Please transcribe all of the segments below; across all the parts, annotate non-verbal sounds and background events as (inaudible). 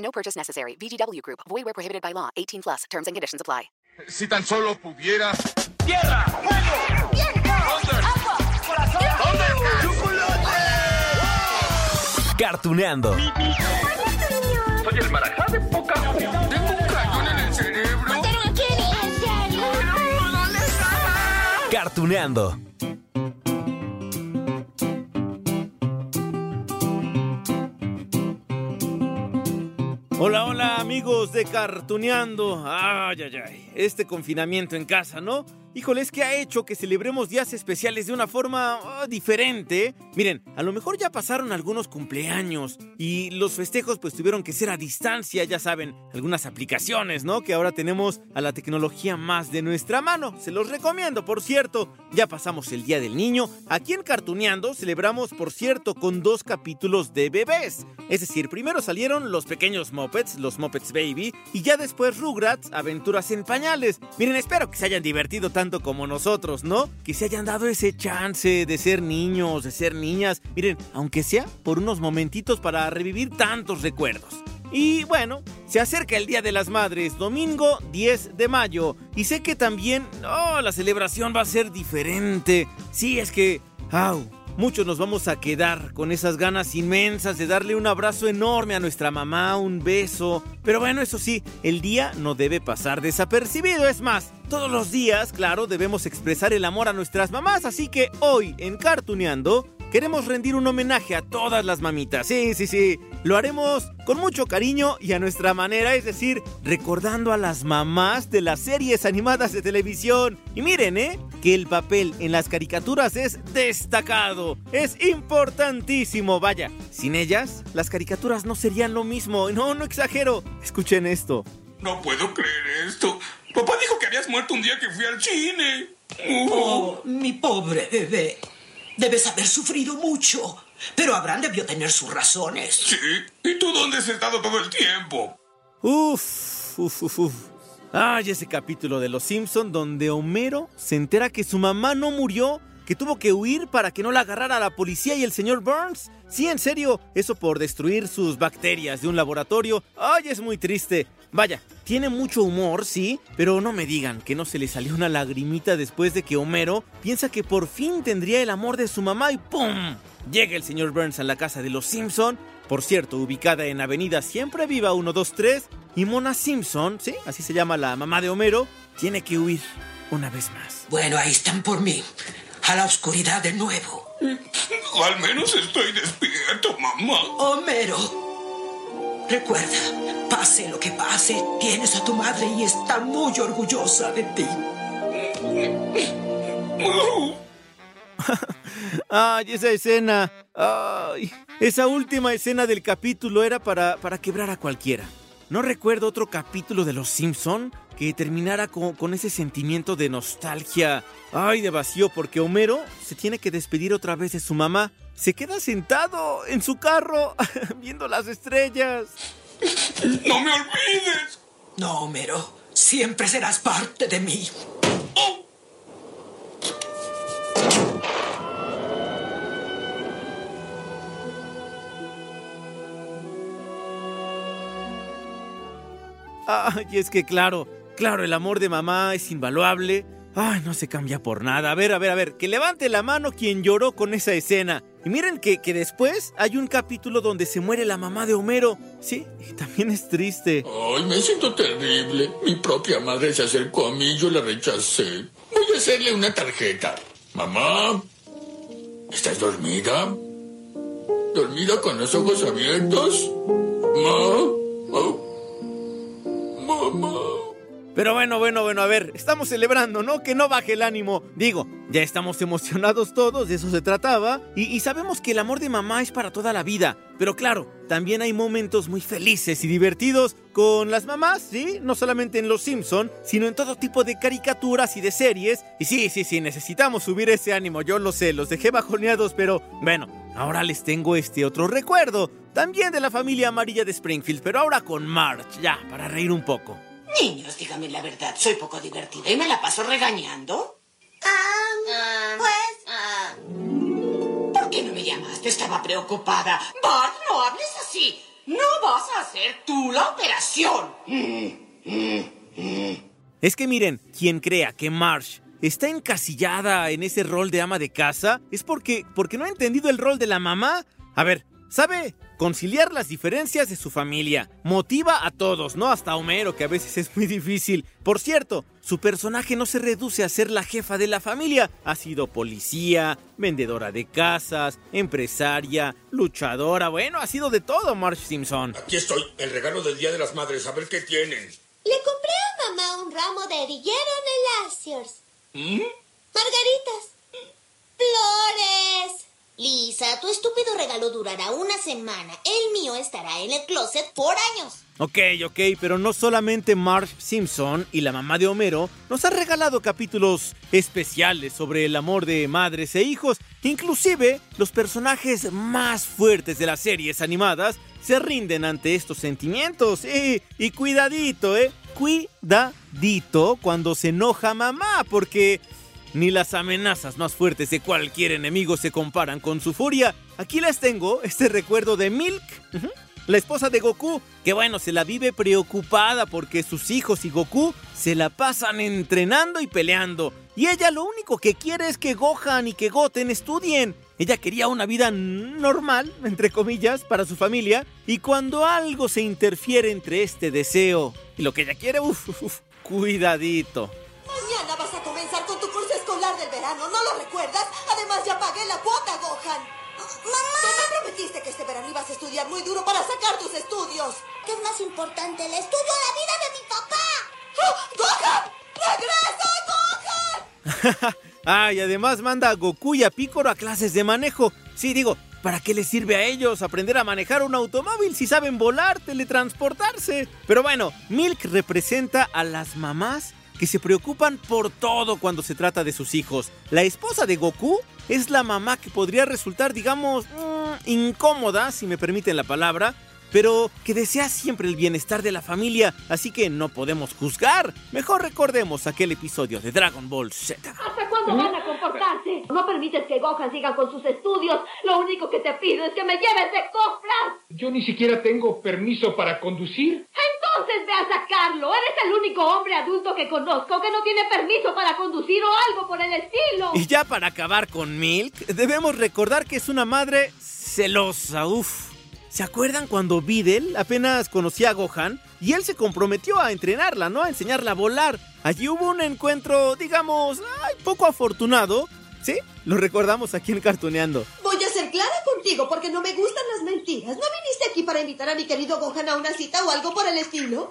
No purchase necessary. VGW Group. Void where prohibited by law. 18 plus. Terms and conditions apply. Si tan solo pudiera. ¡Tierra! ¡Fuego! ¡Viento! ¡Agua! ¡Corazón! Cartuneando. Soy el marajá de poca Tengo un cañón en el cerebro. Cartuneando. Hola, hola amigos de Cartuneando. Ay, ay, ay. Este confinamiento en casa, ¿no? Híjole, es que ha hecho que celebremos días especiales de una forma ah, diferente. Miren, a lo mejor ya pasaron algunos cumpleaños y los festejos pues tuvieron que ser a distancia, ya saben, algunas aplicaciones, ¿no? Que ahora tenemos a la tecnología más de nuestra mano. Se los recomiendo, por cierto. Ya pasamos el Día del Niño. Aquí en Cartuneando celebramos, por cierto, con dos capítulos de bebés. Es decir, primero salieron los pequeños Muppets, los Muppets Baby, y ya después Rugrats, Aventuras en Pañales. Miren, espero que se hayan divertido tanto como nosotros, ¿no? Que se hayan dado ese chance de ser niños, de ser niñas. Miren, aunque sea por unos momentitos para revivir tantos recuerdos. Y bueno, se acerca el Día de las Madres, domingo 10 de mayo. Y sé que también, oh, la celebración va a ser diferente. Sí, es que, au, muchos nos vamos a quedar con esas ganas inmensas de darle un abrazo enorme a nuestra mamá, un beso. Pero bueno, eso sí, el día no debe pasar desapercibido. Es más, todos los días, claro, debemos expresar el amor a nuestras mamás. Así que hoy, en Cartuneando, queremos rendir un homenaje a todas las mamitas. Sí, sí, sí. Lo haremos con mucho cariño y a nuestra manera, es decir, recordando a las mamás de las series animadas de televisión. Y miren, ¿eh? Que el papel en las caricaturas es destacado. Es importantísimo. Vaya, sin ellas, las caricaturas no serían lo mismo. No, no exagero. Escuchen esto. No puedo creer esto. Papá dijo que habías muerto un día que fui al cine. Oh, mi pobre bebé. Debes haber sufrido mucho. Pero Abraham debió tener sus razones. Sí. ¿Y tú dónde has estado todo el tiempo? Uf, uf, uf, uf. Ay, ese capítulo de Los Simpson donde Homero se entera que su mamá no murió, que tuvo que huir para que no la agarrara la policía y el señor Burns. Sí, en serio, eso por destruir sus bacterias de un laboratorio. Ay, es muy triste. Vaya, tiene mucho humor, sí, pero no me digan que no se le salió una lagrimita después de que Homero piensa que por fin tendría el amor de su mamá y ¡pum! Llega el señor Burns a la casa de los Simpson, por cierto, ubicada en Avenida Siempre Viva 123, y Mona Simpson, sí, así se llama la mamá de Homero, tiene que huir una vez más. Bueno, ahí están por mí. A la oscuridad de nuevo. Al menos estoy despierto, mamá. Homero. Recuerda, pase lo que pase, tienes a tu madre y está muy orgullosa de ti. (laughs) Ay, esa escena. Ay, esa última escena del capítulo era para, para quebrar a cualquiera. No recuerdo otro capítulo de Los Simpson que terminara con, con, ese sentimiento de nostalgia, ay, de vacío, porque Homero se tiene que despedir otra vez de su mamá. Se queda sentado en su carro (laughs) viendo las estrellas. ¡No me olvides! No, Homero, siempre serás parte de mí. Oh. Ay, es que claro, claro, el amor de mamá es invaluable. Ay, no se cambia por nada. A ver, a ver, a ver, que levante la mano quien lloró con esa escena. Y miren que, que después hay un capítulo donde se muere la mamá de Homero. Sí, y también es triste. Ay, me siento terrible. Mi propia madre se acercó a mí y yo la rechacé. Voy a hacerle una tarjeta. Mamá, ¿estás dormida? ¿Dormida con los ojos abiertos? ¿Ma? ¿Ma? Mamá. Pero bueno, bueno, bueno, a ver, estamos celebrando, ¿no? Que no baje el ánimo. Digo, ya estamos emocionados todos, de eso se trataba, y, sabemos que el amor de mamá es para toda la vida. Pero claro, también hay momentos muy felices y divertidos con las mamás, ¿sí? No solamente en Los Simpson, sino en todo tipo de caricaturas y de series. Y sí, sí, sí, necesitamos subir ese ánimo, yo lo sé, los dejé bajoneados, pero bueno, ahora les tengo este otro recuerdo. También de la familia amarilla de Springfield, pero ahora con March, ya, para reír un poco. Niños, díganme la verdad, soy poco divertida y me la paso regañando. Ah, pues... ¿Por qué no me llamaste? Estaba preocupada. Bart, no hables así. No vas a hacer tú la operación. Es que miren, quien crea que Marsh está encasillada en ese rol de ama de casa es porque, porque no ha entendido el rol de la mamá. A ver, ¿sabe? Conciliar las diferencias de su familia. Motiva a todos, no hasta a Homero, que a veces es muy difícil. Por cierto, su personaje no se reduce a ser la jefa de la familia. Ha sido policía, vendedora de casas, empresaria, luchadora. Bueno, ha sido de todo, Marge Simpson. Aquí estoy, el regalo del Día de las Madres, a ver qué tienen. Le compré a mamá un ramo de erilleroneláceos. Margaritas. Flores. Lisa, tu estúpido regalo durará una semana. El mío estará en el closet por años. Ok, ok, pero no solamente Marge Simpson y la mamá de Homero nos ha regalado capítulos especiales sobre el amor de madres e hijos. Inclusive, los personajes más fuertes de las series animadas se rinden ante estos sentimientos. Y, y cuidadito, ¿eh? Cuidadito cuando se enoja mamá, porque ni las amenazas más fuertes de cualquier enemigo se comparan con su furia. Aquí les tengo este recuerdo de Milk, la esposa de Goku, que bueno, se la vive preocupada porque sus hijos y Goku se la pasan entrenando y peleando. Y ella lo único que quiere es que Gohan y que Goten estudien. Ella quería una vida normal, entre comillas, para su familia. Y cuando algo se interfiere entre este deseo y lo que ella quiere, uff, uf, cuidadito. Mañana vas a comenzar con tu verano, ¿no lo recuerdas? Además ya pagué la cuota, Gohan. ¡Mamá! Tú me prometiste que este verano ibas a estudiar muy duro para sacar tus estudios. ¿Qué es más importante, el estudio o la vida de mi papá? ¡Oh! ¡Gohan! ¡Regresa, Gohan! (laughs) ah, y además manda a Goku y a Piccolo a clases de manejo. Sí, digo, ¿para qué les sirve a ellos aprender a manejar un automóvil si saben volar, teletransportarse? Pero bueno, Milk representa a las mamás que se preocupan por todo cuando se trata de sus hijos. La esposa de Goku es la mamá que podría resultar, digamos, mm, incómoda, si me permiten la palabra, pero que desea siempre el bienestar de la familia, así que no podemos juzgar. Mejor recordemos aquel episodio de Dragon Ball Z. ¿Hasta cuándo van a comportarse? No permites que Gohan siga con sus estudios. Lo único que te pido es que me lleves de compras. Yo ni siquiera tengo permiso para conducir. Entonces ve a sacarlo. Eres el único hombre adulto que conozco que no tiene permiso para conducir o algo por el estilo. Y ya para acabar con Milk, debemos recordar que es una madre celosa, uff. ¿Se acuerdan cuando Videl apenas conocía a Gohan y él se comprometió a entrenarla, ¿no? A enseñarla a volar. Allí hubo un encuentro, digamos, ay, poco afortunado. ¿Sí? Lo recordamos aquí en Cartuneando. Voy a ser clara contigo porque no me gustan las mentiras. ¿No viniste aquí para invitar a mi querido Gohan a una cita o algo por el estilo?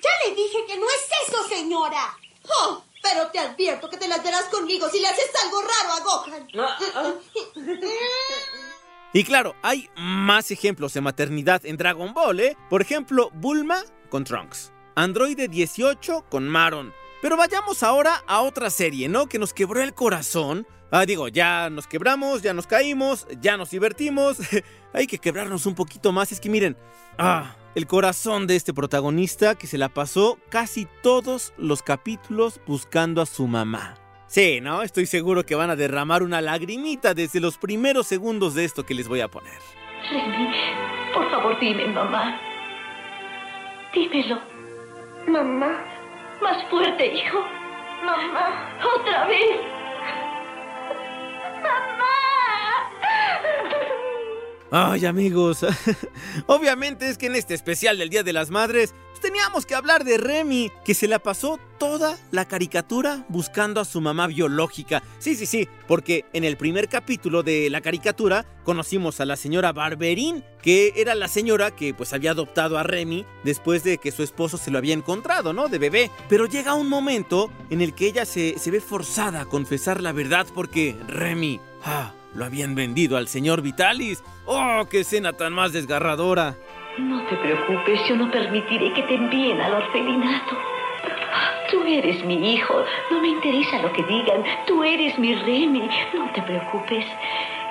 Ya le dije que no es eso, señora. Oh, pero te advierto que te las verás conmigo si le haces algo raro a Gohan. (laughs) Y claro, hay más ejemplos de maternidad en Dragon Ball, ¿eh? Por ejemplo, Bulma con Trunks, Androide 18 con Maron. Pero vayamos ahora a otra serie, ¿no? Que nos quebró el corazón. Ah, digo, ya nos quebramos, ya nos caímos, ya nos divertimos. (laughs) hay que quebrarnos un poquito más. Es que miren, ah, el corazón de este protagonista que se la pasó casi todos los capítulos buscando a su mamá. Sí, ¿no? Estoy seguro que van a derramar una lagrimita desde los primeros segundos de esto que les voy a poner. Remy, por favor dime, mamá. Dímelo. Mamá, Más fuerte, hijo. mamá, Otra vez. mamá. Ay amigos, (laughs) obviamente es que en este especial del Día de las Madres teníamos que hablar de Remy, que se la pasó toda la caricatura buscando a su mamá biológica. Sí, sí, sí, porque en el primer capítulo de la caricatura conocimos a la señora Barberín, que era la señora que pues había adoptado a Remy después de que su esposo se lo había encontrado, ¿no? De bebé. Pero llega un momento en el que ella se, se ve forzada a confesar la verdad porque Remy... Ah, lo habían vendido al señor Vitalis. ¡Oh, qué escena tan más desgarradora! No te preocupes, yo no permitiré que te envíen al orfelinato. Tú eres mi hijo, no me interesa lo que digan. Tú eres mi Remy, no te preocupes.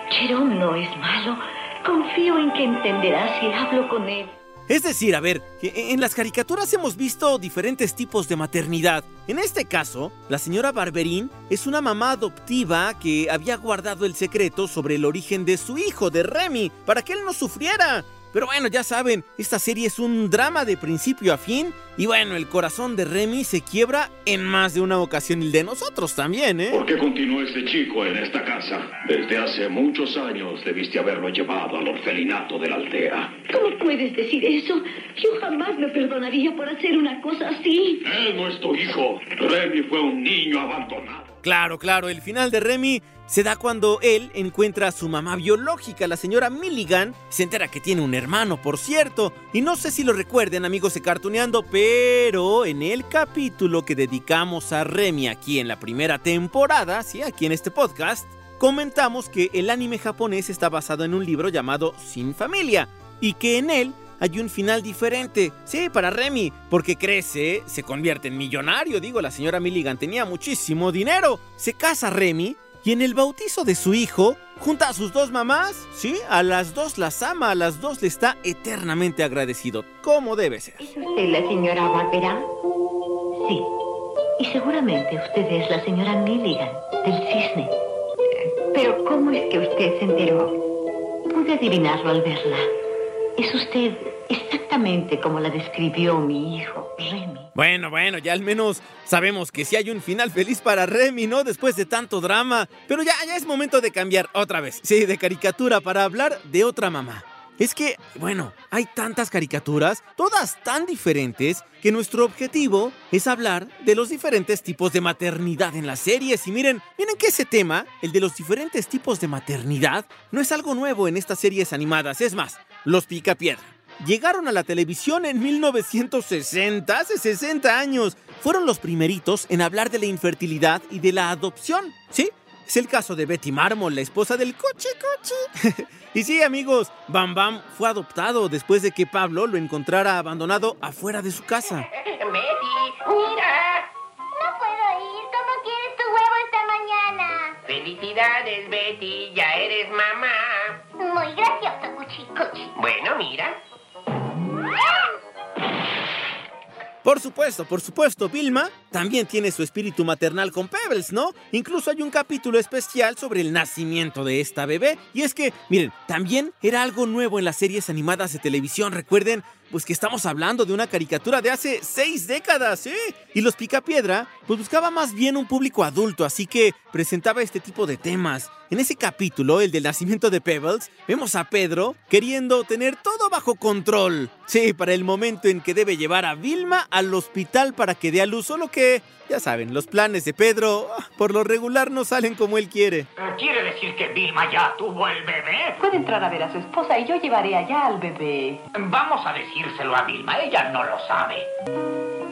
Jerome no es malo. Confío en que entenderás si hablo con él. Es decir, a ver, en las caricaturas hemos visto diferentes tipos de maternidad. En este caso, la señora Barberín es una mamá adoptiva que había guardado el secreto sobre el origen de su hijo, de Remy, para que él no sufriera. Pero bueno, ya saben, esta serie es un drama de principio a fin. Y bueno, el corazón de Remy se quiebra en más de una ocasión y el de nosotros también, ¿eh? ¿Por qué continúa este chico en esta casa? Desde hace muchos años debiste haberlo llevado al orfelinato de la aldea. ¿Cómo puedes decir eso? Yo jamás me perdonaría por hacer una cosa así. Él no es tu hijo. Remy fue un niño abandonado. Claro, claro, el final de Remy se da cuando él encuentra a su mamá biológica, la señora Milligan, se entera que tiene un hermano, por cierto, y no sé si lo recuerden amigos de Cartuneando, pero en el capítulo que dedicamos a Remy aquí en la primera temporada, sí, aquí en este podcast, comentamos que el anime japonés está basado en un libro llamado Sin Familia, y que en él hay un final diferente. Sí, para Remy, porque crece, se convierte en millonario. Digo, la señora Milligan tenía muchísimo dinero. Se casa Remy y en el bautizo de su hijo, junta a sus dos mamás, sí, a las dos las ama, a las dos le está eternamente agradecido, como debe ser. ¿Es usted la señora Barbera? Sí. Y seguramente usted es la señora Milligan, del cisne. Pero ¿cómo es que usted se enteró? Pude adivinarlo al verla. Es usted exactamente como la describió mi hijo, Remy. Bueno, bueno, ya al menos sabemos que sí hay un final feliz para Remy, ¿no? Después de tanto drama. Pero ya, ya es momento de cambiar otra vez. Sí, de caricatura para hablar de otra mamá. Es que, bueno, hay tantas caricaturas, todas tan diferentes, que nuestro objetivo es hablar de los diferentes tipos de maternidad en las series. Y miren, miren que ese tema, el de los diferentes tipos de maternidad, no es algo nuevo en estas series animadas. Es más, los Picapiedra. Llegaron a la televisión en 1960, hace 60 años. Fueron los primeritos en hablar de la infertilidad y de la adopción, ¿sí? Es el caso de Betty Marmol, la esposa del coche coche. (laughs) y sí, amigos, Bam Bam fue adoptado después de que Pablo lo encontrara abandonado afuera de su casa. (laughs) Betty, mira. No puedo ir. ¿Cómo quieres tu huevo esta mañana? Felicidades, Betty, ya eres mamá. Muy gracioso, Por supuesto, por supuesto, Vilma también tiene su espíritu maternal con Pebbles, ¿no? Incluso hay un capítulo especial sobre el nacimiento de esta bebé. Y es que, miren, también era algo nuevo en las series animadas de televisión, recuerden, pues que estamos hablando de una caricatura de hace seis décadas, ¿eh? Y los Picapiedra, pues buscaba más bien un público adulto, así que presentaba este tipo de temas. En ese capítulo, el del nacimiento de Pebbles, vemos a Pedro queriendo tener todo bajo control. Sí, para el momento en que debe llevar a Vilma al hospital para que dé a luz, solo que, ya saben, los planes de Pedro ah, por lo regular no salen como él quiere. ¿Quiere decir que Vilma ya tuvo el bebé? Puede entrar a ver a su esposa y yo llevaré allá al bebé. Vamos a decírselo a Vilma, ella no lo sabe.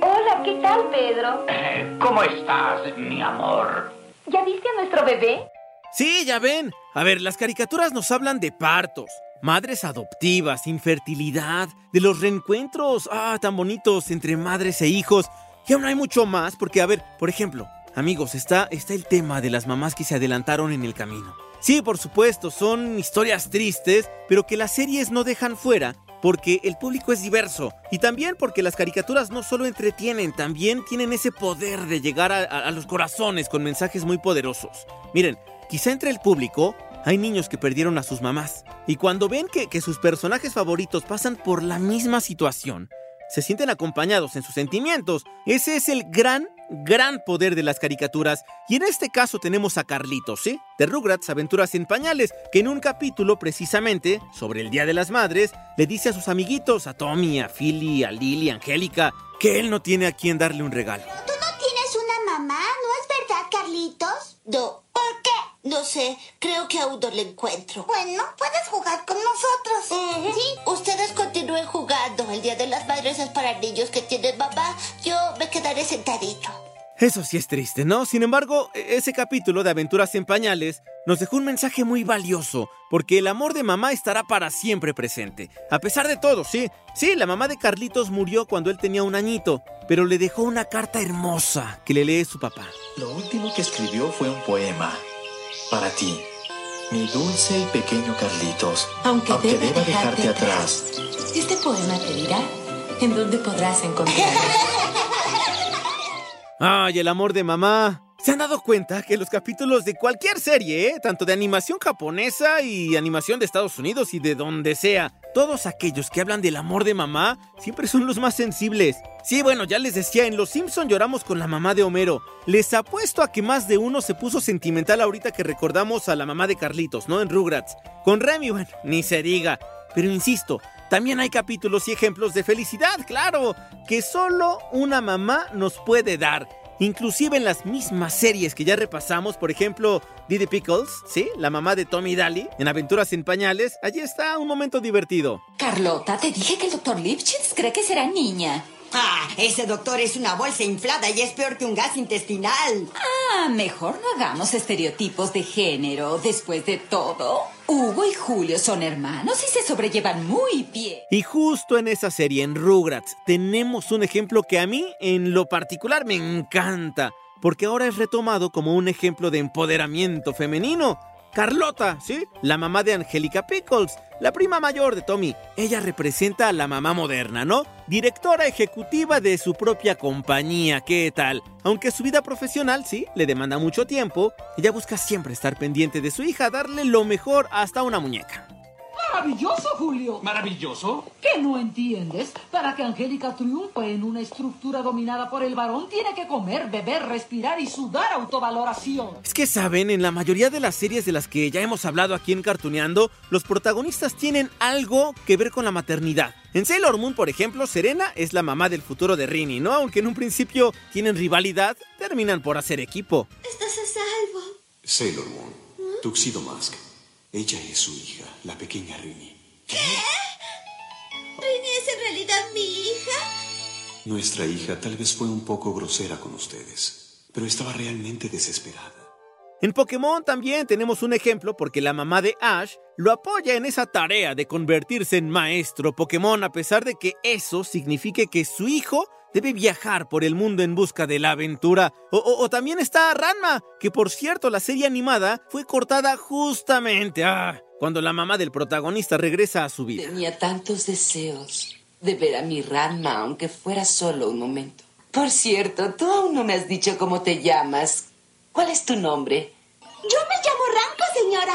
Hola, ¿qué tal, Pedro? Eh, ¿Cómo estás, mi amor? ¿Ya viste a nuestro bebé? Sí, ya ven. A ver, las caricaturas nos hablan de partos, madres adoptivas, infertilidad, de los reencuentros, ah, tan bonitos entre madres e hijos. Y aún hay mucho más, porque, a ver, por ejemplo, amigos, está, está el tema de las mamás que se adelantaron en el camino. Sí, por supuesto, son historias tristes, pero que las series no dejan fuera porque el público es diverso y también porque las caricaturas no solo entretienen, también tienen ese poder de llegar a, los corazones con mensajes muy poderosos. Miren, quizá entre el público hay niños que perdieron a sus mamás y cuando ven que, que sus personajes favoritos pasan por la misma situación, se sienten acompañados en sus sentimientos. Ese es el gran gran poder de las caricaturas. Y en este caso tenemos a Carlitos, ¿sí? De Rugrats Aventuras en Pañales, que en un capítulo precisamente sobre el Día de las Madres le dice a sus amiguitos, a Tommy, a Philly, a Lily, a Angélica, que él no tiene a quien darle un regalo. ¿Tú no tienes una mamá? ¿No es verdad, Carlitos? ¿Por qué? No sé, creo que aún no la encuentro. Bueno, puedes jugar con nosotros. Sí, ustedes continúen jugando. El Día de las Madres es para niños que tienen mamá. Yo me quedaré sentadito. Eso sí es triste, ¿no? Sin embargo, e- ese capítulo de Aventuras en Pañales nos dejó un mensaje muy valioso, porque el amor de mamá estará para siempre presente. A pesar de todo, sí. Sí, la mamá de Carlitos murió cuando él tenía un añito, pero le dejó una carta hermosa que le lee su papá. Lo último que escribió fue un poema. Para ti, mi dulce y pequeño Carlitos. Aunque, deba deba dejarte dejarte atrás. Este poema te dirá en dónde podrás encontrar. (laughs) ¡Ay, el amor de mamá! ¿Se han dado cuenta que los capítulos de cualquier serie, eh, tanto de animación japonesa y animación de Estados Unidos y de donde sea, todos aquellos que hablan del amor de mamá siempre son los más sensibles? Sí, bueno, ya les decía, en Los Simpson lloramos con la mamá de Homero. Les apuesto a que más de uno se puso sentimental ahorita que recordamos a la mamá de Carlitos, ¿no? En Rugrats. Con Remy, bueno, (laughs) ni se diga. Pero insisto, también hay capítulos y ejemplos de felicidad, claro, que solo una mamá nos puede dar. Inclusive en las mismas series que ya repasamos, por ejemplo, Didi Pickles, ¿sí? La mamá de Tommy Daly, en Aventuras en Pañales, allí está un momento divertido. Carlota, te dije que el doctor Lipschitz cree que será niña. Ah, ese doctor es una bolsa inflada y es peor que un gas intestinal. Ah, mejor no hagamos estereotipos de género. Después de todo, Hugo y Julio son hermanos y se sobrellevan muy bien. Y justo en esa serie, en Rugrats, tenemos un ejemplo que a mí, en lo particular, me encanta, porque ahora es retomado como un ejemplo de empoderamiento femenino. Carlota, ¿sí? La mamá de Angélica Pickles, la prima mayor de Tommy. Ella representa a la mamá moderna, ¿no? Directora ejecutiva de su propia compañía, ¿qué tal? Aunque su vida profesional, sí, le demanda mucho tiempo, ella busca siempre estar pendiente de su hija, darle lo mejor hasta una muñeca. Maravilloso, Julio. ¿Maravilloso? ¿Qué no entiendes? Para que Angélica triunfe en una estructura dominada por el varón, tiene que comer, beber, respirar y sudar autovaloración. Es que saben, en la mayoría de las series de las que ya hemos hablado aquí en Cartuneando, los protagonistas tienen algo que ver con la maternidad. En Sailor Moon, por ejemplo, Serena es la mamá del futuro de Rini, ¿no? Aunque en un principio tienen rivalidad, terminan por hacer equipo. Estás a salvo. Sailor Moon, Tuxedo Mask. Ella es su hija, la pequeña Rini. ¿Rini es en realidad mi hija? Nuestra hija tal vez fue un poco grosera con ustedes, pero estaba realmente desesperada. En Pokémon también tenemos un ejemplo porque la mamá de Ash lo apoya en esa tarea de convertirse en maestro Pokémon a pesar de que eso signifique que su hijo debe viajar por el mundo en busca de la aventura. O, también está Ranma, que por cierto la serie animada fue cortada justamente ah, cuando la mamá del protagonista regresa a su vida. Tenía tantos deseos de ver a mi Ranma, aunque fuera solo un momento. Por cierto, tú aún no me has dicho cómo te llamas. ¿Cuál es tu nombre? Yo me llamo Ranko, señora.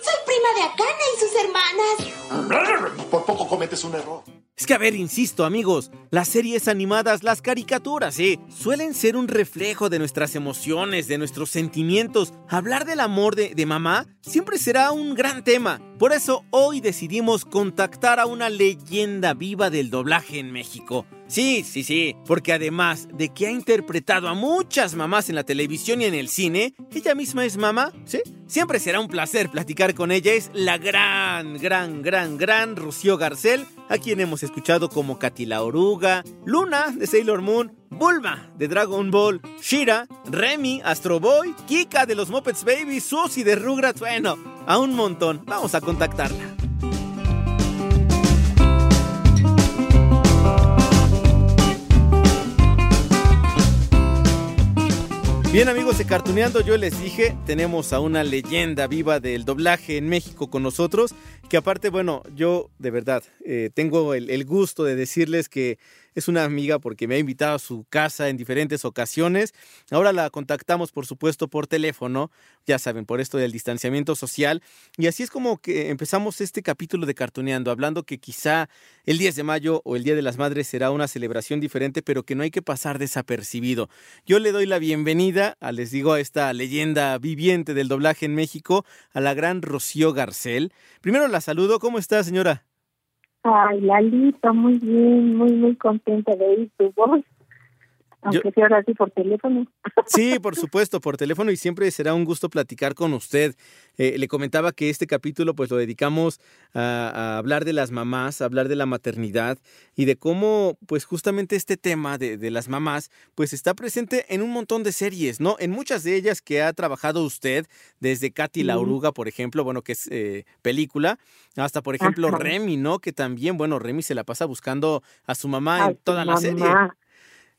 Soy prima de Akane y sus hermanas. Por poco cometes un error. Es que a ver, insisto amigos, las series animadas, las caricaturas, ¿eh? Suelen ser un reflejo de nuestras emociones, de nuestros sentimientos. Hablar del amor de, de mamá siempre será un gran tema. Por eso hoy decidimos contactar a una leyenda viva del doblaje en México. Sí, sí, sí, porque además de que ha interpretado a muchas mamás en la televisión y en el cine, ella misma es mamá, ¿sí? Siempre será un placer platicar con ella. Es la gran, gran, gran, gran Rocío Garcel, a quien hemos escuchado como Katy la Oruga, Luna de Sailor Moon, Bulma de Dragon Ball, Shira, Remy, Astro Boy, Kika de los Muppets Baby, Susie de Rugrats, bueno, a un montón. Vamos a contactarla. Bien amigos de Cartuneando, yo les dije, tenemos a una leyenda viva del doblaje en México con nosotros, que aparte, bueno, yo de verdad eh, tengo el, el gusto de decirles que es una amiga porque me ha invitado a su casa en diferentes ocasiones. Ahora la contactamos, por supuesto, por teléfono, ya saben, por esto del distanciamiento social. Y así es como que empezamos este capítulo de Cartuneando, hablando que quizá el 10 de mayo o el Día de las Madres será una celebración diferente, pero que no hay que pasar desapercibido. Yo le doy la bienvenida, a, les digo, a esta leyenda viviente del doblaje en México, a la gran Rocío Garcel. Primero la saludo, ¿cómo está, señora? Ay, Lalito, muy bien, muy, muy contenta de oír tu voz. Aunque sea ahora sí por teléfono. Sí, por supuesto, por teléfono y siempre será un gusto platicar con usted. Eh, le comentaba que este capítulo pues lo dedicamos a, a, hablar de las mamás, a hablar de la maternidad y de cómo pues justamente este tema de, de, las mamás pues está presente en un montón de series, ¿no? En muchas de ellas que ha trabajado usted, desde Katy la Oruga, por ejemplo, bueno, que es eh, película, hasta por ejemplo Ajá. Remy, ¿no? Que también, bueno, Remy se la pasa buscando a su mamá a en toda la mamá. serie.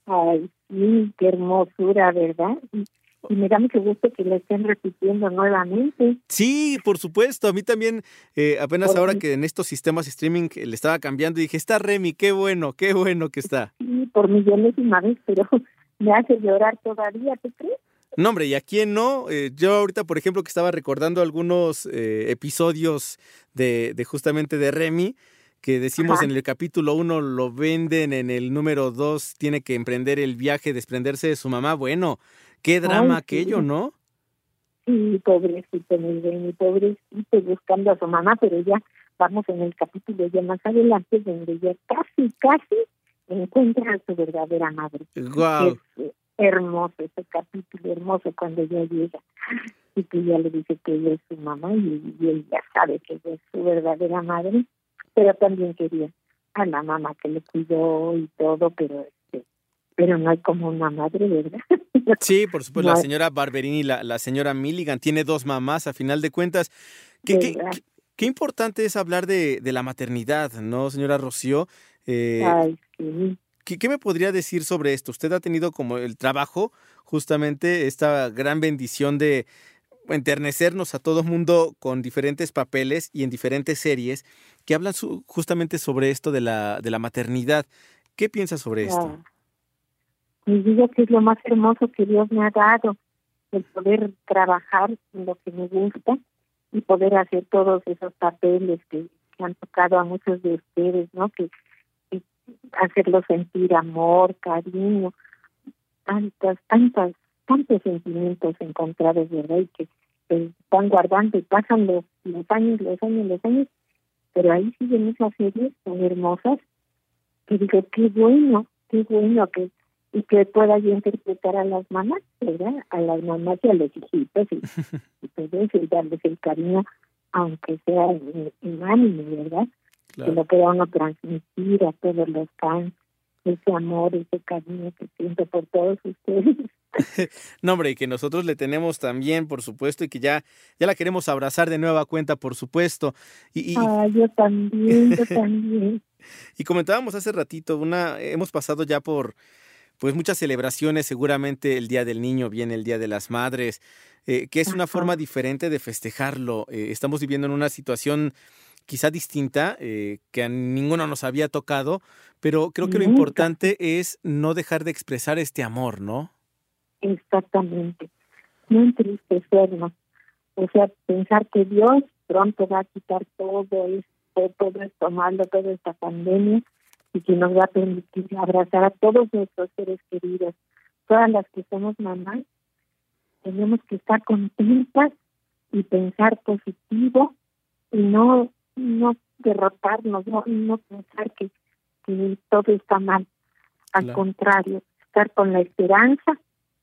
Ay, sí, qué hermosura, ¿verdad? Y, me da mucho gusto que lo estén repitiendo nuevamente. Sí, por supuesto. A mí también, eh, apenas ahora que en estos sistemas streaming le estaba cambiando, dije, está Remy, qué bueno, qué bueno que está. Sí, por millonésima vez, pero (laughs) me hace llorar todavía, ¿te crees? No, hombre, ¿y a quién no? Eh, yo ahorita, por ejemplo, que estaba recordando algunos eh, episodios de, de justamente de Remy, que decimos Ajá. en el capítulo 1 lo venden, en el número 2 tiene que emprender el viaje, desprenderse de su mamá. Bueno, qué drama Ay, aquello. ¿no? Sí, pobrecito, mi mi pobrecito, buscando a su mamá, pero ya vamos en el capítulo ya más adelante, donde ya casi, casi encuentra a su verdadera madre. Wow. Es, eh, hermoso ese capítulo, hermoso cuando ella llega y que ya le dice que ella es su mamá y, y él ya sabe que ella es su verdadera madre pero también quería a la mamá que le cuidó y todo, pero este, pero no hay como una madre, ¿verdad? (laughs) Sí, por supuesto, no la señora Barberini, la, la señora Milligan, tiene dos mamás a final de cuentas. ¿Qué, qué, qué, qué importante es hablar de, de, la maternidad, ¿no, señora Rocío? Eh, Ay, sí. ¿qué, ¿Qué me podría decir sobre esto? Usted ha tenido como el trabajo, justamente, esta gran bendición de enternecernos a todo mundo con diferentes papeles y en diferentes series que hablan justamente sobre esto de la, de la maternidad. ¿Qué piensas sobre esto? Y digo que es lo más hermoso que Dios me ha dado, el poder trabajar en lo que me gusta y poder hacer todos esos papeles que, que han tocado a muchos de ustedes, ¿no? Que, que hacerlos sentir amor, cariño, tantas, tantas tantos sentimientos encontrados, ¿verdad? Y que se están guardando y pasan los, los años, los años, los años, pero ahí siguen esas series tan hermosas que digo, qué bueno, qué bueno que y que pueda yo interpretar a las mamás, ¿verdad? A las mamás y a los hijitos y, (laughs) y todo eso, y darles el cariño, aunque sea ánimo, ¿verdad? Claro. Que lo pueda uno transmitir a todos los fans, ese amor, ese cariño que siento por todos ustedes. (laughs) no, hombre, y que nosotros le tenemos también, por supuesto, y que ya, ya la queremos abrazar de nueva cuenta, por supuesto. Y, y... Ah, yo también, yo también. (laughs) y comentábamos hace ratito, una, hemos pasado ya por pues muchas celebraciones, seguramente el Día del Niño viene el Día de las Madres, eh, que es una Ajá. forma diferente de festejarlo. Eh, estamos viviendo en una situación quizá distinta, eh, que a ninguno nos había tocado, pero creo que lo importante es no dejar de expresar este amor, ¿no? Exactamente. No entristecernos. O sea, pensar que Dios pronto va a quitar todo esto, todo esto malo, toda esta pandemia, y que nos va a permitir abrazar a todos nuestros seres queridos. Todas las que somos mamás, tenemos que estar contentas y pensar positivo y no no derrotarnos, no, no pensar que, que todo está mal. Al claro. contrario, estar con la esperanza,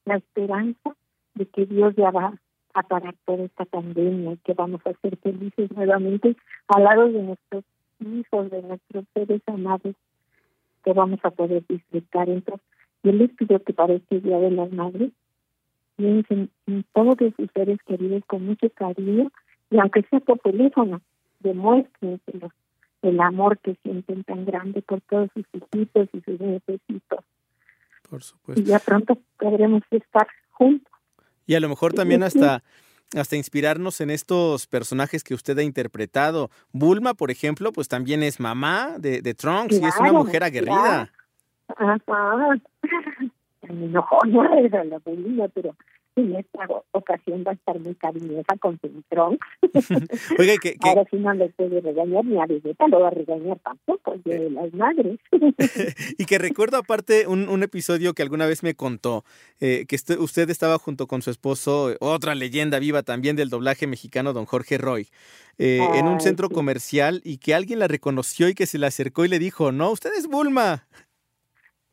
la esperanza de que Dios ya va a parar toda esta pandemia y que vamos a ser felices nuevamente al lado de nuestros hijos, de nuestros seres amados, que vamos a poder disfrutar. Entonces, yo les pido que para este Día de las Madres piensen en todos sus seres queridos con mucho cariño y aunque sea por teléfono, demuéstrenselo el amor que sienten tan grande por todos sus hijitos y sus necesitos. Por supuesto. Y ya pronto podremos estar juntos. Y a lo mejor también hasta hasta inspirarnos en estos personajes que usted ha interpretado. Bulma, por ejemplo, pues también es mamá de, de Trunks claro, y es una mujer aguerrida. Claro. Ajá. No era la abuelita, pero en esta ocasión va a estar muy cariñosa con su trunks. (laughs) Oiga, que, Ahora sí no le puede regañar ni a Vegeta, lo va a regañar tampoco, de las madres. (laughs) y que recuerdo aparte un, un episodio que alguna vez me contó, eh, que estu- usted estaba junto con su esposo, eh, otra leyenda viva también del doblaje mexicano, don Jorge Roy, eh, en un centro sí. comercial y que alguien la reconoció y que se le acercó y le dijo, no, usted es Bulma.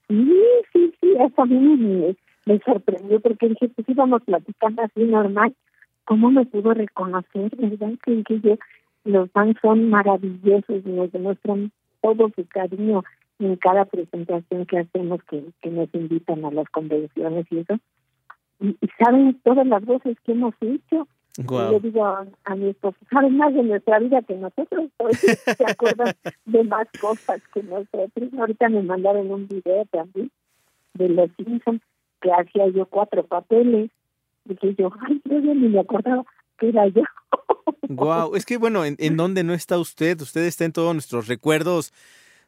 Sí, sí, sí, eso a mí me, sorprendió porque dije, pues íbamos platicando así normal. ¿Cómo me pudo reconocer, verdad? Que, que yo, los fans son maravillosos y nos demuestran todo su cariño en cada presentación que hacemos, que, que nos invitan a las convenciones y eso. Y, y saben todas las voces que hemos hecho. Y Guau. le digo a, a mi esposo, saben más de nuestra vida que nosotros, (laughs) se acuerdan de más cosas que nosotros. Ahorita me mandaron un video también de los Simpsons que hacía yo cuatro papeles. Dije yo, ay, yo ni me acordaba que era yo. (laughs) Wow, es que bueno, ¿en, en dónde no está usted? Usted está en todos nuestros recuerdos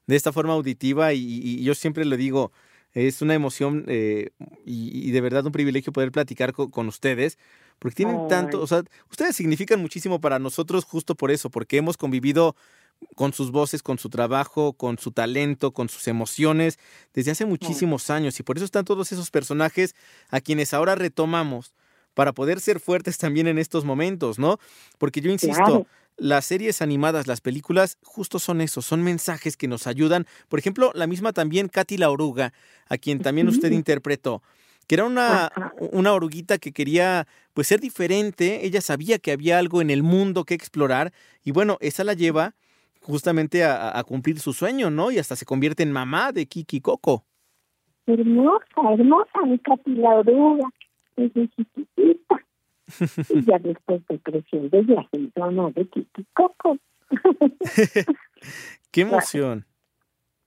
de esta forma auditiva y, y yo siempre lo digo, es una emoción eh, y, y de verdad un privilegio poder platicar co- con, ustedes, porque tienen tanto, o sea, ustedes significan muchísimo para nosotros justo por eso, porque hemos convivido con sus voces, con su trabajo, con su talento, con sus emociones desde hace muchísimos años y por eso están todos esos personajes a quienes ahora retomamos para poder ser fuertes también en estos momentos, ¿no? Porque yo insisto, Claro. las series animadas, las películas, justo son eso, son mensajes que nos ayudan. Por ejemplo, la misma también Katy la oruga, a quien también usted interpretó, que era una, una oruguita que quería pues ser diferente, ella sabía que había algo en el mundo que explorar y bueno, esa la lleva justamente a, cumplir su sueño, ¿no? Y hasta se convierte en mamá de Kiki Coco. Hermosa, hermosa, mi Katy la oruga, desde chiquitita. Y ya después de creciendo, se hizo una de Kiki Coco. (laughs) ¡Qué (laughs) emoción!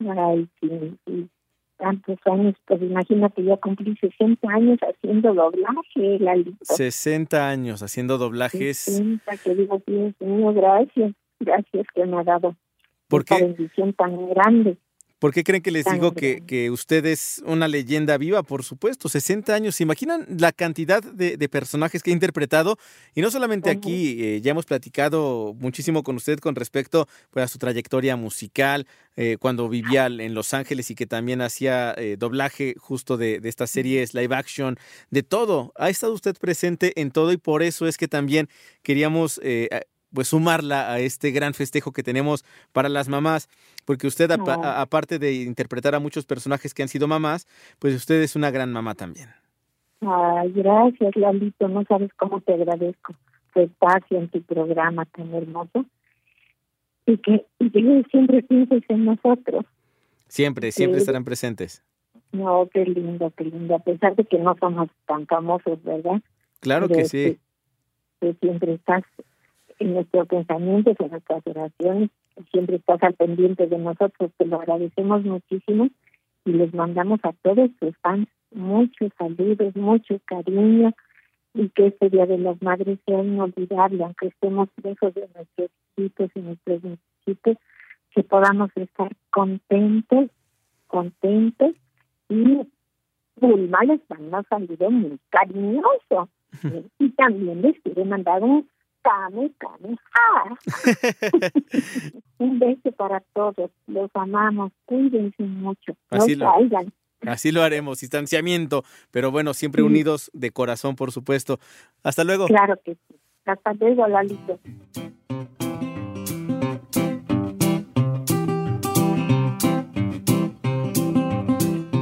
Ay, sí, sí. Tantos años, pues imagínate, ya cumplí 60 años haciendo doblaje, Lalito. 60 años haciendo doblajes. 60, que digo, Dios mío, gracias, gracias que me ha dado ¿Por esta bendición tan grande. ¿Por qué creen que les digo que, que usted es una leyenda viva? Por supuesto, 60 años. ¿Se imaginan la cantidad de, de personajes que ha interpretado? Y no solamente aquí, eh, ya hemos platicado muchísimo con usted con respecto pues, a su trayectoria musical, eh, cuando vivía en Los Ángeles y que también hacía eh, doblaje justo de, de estas series live action, de todo. Ha estado usted presente en todo y por eso es que también queríamos... eh, pues sumarla a este gran festejo que tenemos para las mamás, porque usted No. aparte de interpretar a muchos personajes que han sido mamás, pues usted es una gran mamá también. Ay, gracias, Lalito, no sabes cómo te agradezco tu espacio en tu programa tan hermoso. Y que, y que siempre pienses en nosotros. Siempre, siempre estarán presentes. No, qué lindo, qué lindo. A pesar de que no somos tan famosos, ¿verdad? Claro Pero que sí. que siempre estás en nuestros pensamientos, en nuestras oraciones, siempre estás al pendiente de nosotros, te lo agradecemos muchísimo y les mandamos a todos sus fans muchos saludos, mucho cariño y que este Día de las Madres sea inolvidable, aunque estemos lejos de nuestros hijos y nuestros hijitos, que podamos estar contentos, contentos y Bulma les manda un saludo muy cariñoso. (laughs) Y también les quiere mandar un Kame Kame Ja. un beso para todos. Los amamos. Cuídense mucho. No Así lo- salgan. Así lo haremos, distanciamiento, pero bueno, siempre unidos de corazón, por supuesto. Hasta luego. Claro que sí. Hasta luego, Lalito.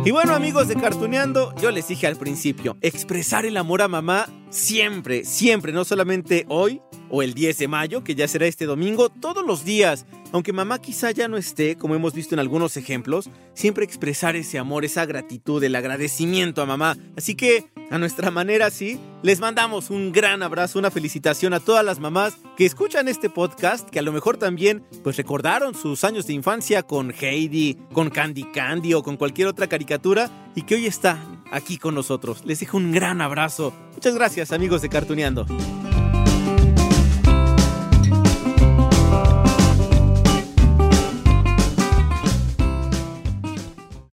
Y bueno, amigos de Cartuneando, yo les dije al principio, expresar el amor a mamá siempre, siempre, no solamente hoy o el 10 de mayo, que ya será este domingo, todos los días. Aunque mamá quizá ya no esté, como hemos visto en algunos ejemplos, siempre expresar ese amor, esa gratitud, el agradecimiento a mamá. Así que, a nuestra manera, sí, les mandamos un gran abrazo, una felicitación a todas las mamás que escuchan este podcast, que a lo mejor también, pues recordaron sus años de infancia con Heidi, con Candy Candy o con cualquier otra caricatura y que hoy está aquí con nosotros. Les dejo un gran abrazo. Muchas gracias, amigos de Cartuneando.